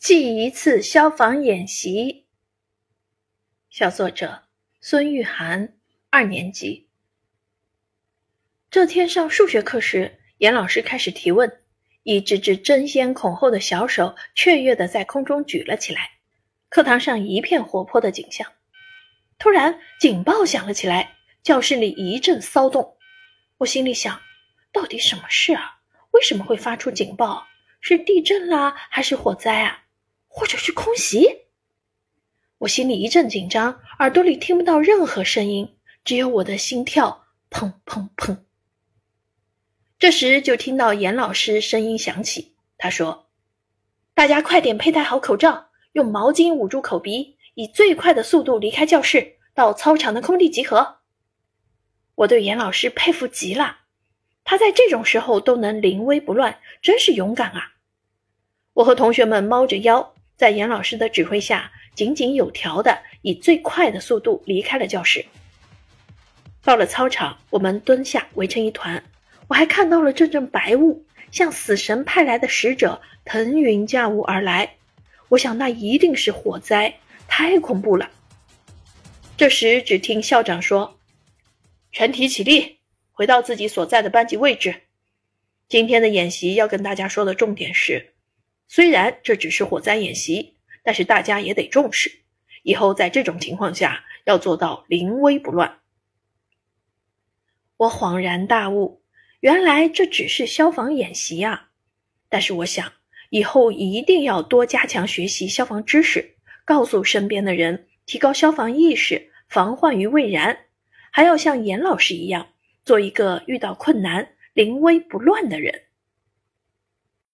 记一次消防演习。小作者孙玉涵，二年级。这天上数学课时，严老师开始提问，一只只争先恐后的小手雀跃的在空中举了起来。课堂上一片活泼的景象。突然，警报响了起来，教室里一阵骚动。我心里想，到底什么事啊？为什么会发出警报？是地震啦，还是火灾啊？或者是空袭？我心里一阵紧张，耳朵里听不到任何声音，只有我的心跳砰砰砰。这时就听到严老师声音响起，他说：“大家快点佩戴好口罩，用毛巾捂住口鼻，以最快的速度离开教室，到操场的空地集合。”我对严老师佩服极了，他在这种时候都能临危不乱，真是勇敢啊！我和同学们猫着腰。在严老师的指挥下，井井有条的以最快的速度离开了教室。到了操场，我们蹲下围成一团。我还看到了阵阵白雾，像死神派来的使者，腾云驾雾而来。我想那一定是火灾，太恐怖了。这时，只听校长说：“全体起立，回到自己所在的班级位置。今天的演习要跟大家说的重点是。”虽然这只是火灾演习，但是大家也得重视。以后在这种情况下，要做到临危不乱。我恍然大悟，原来这只是消防演习啊！但是我想，以后一定要多加强学习消防知识，告诉身边的人，提高消防意识，防患于未然。还要像严老师一样，做一个遇到困难临危不乱的人。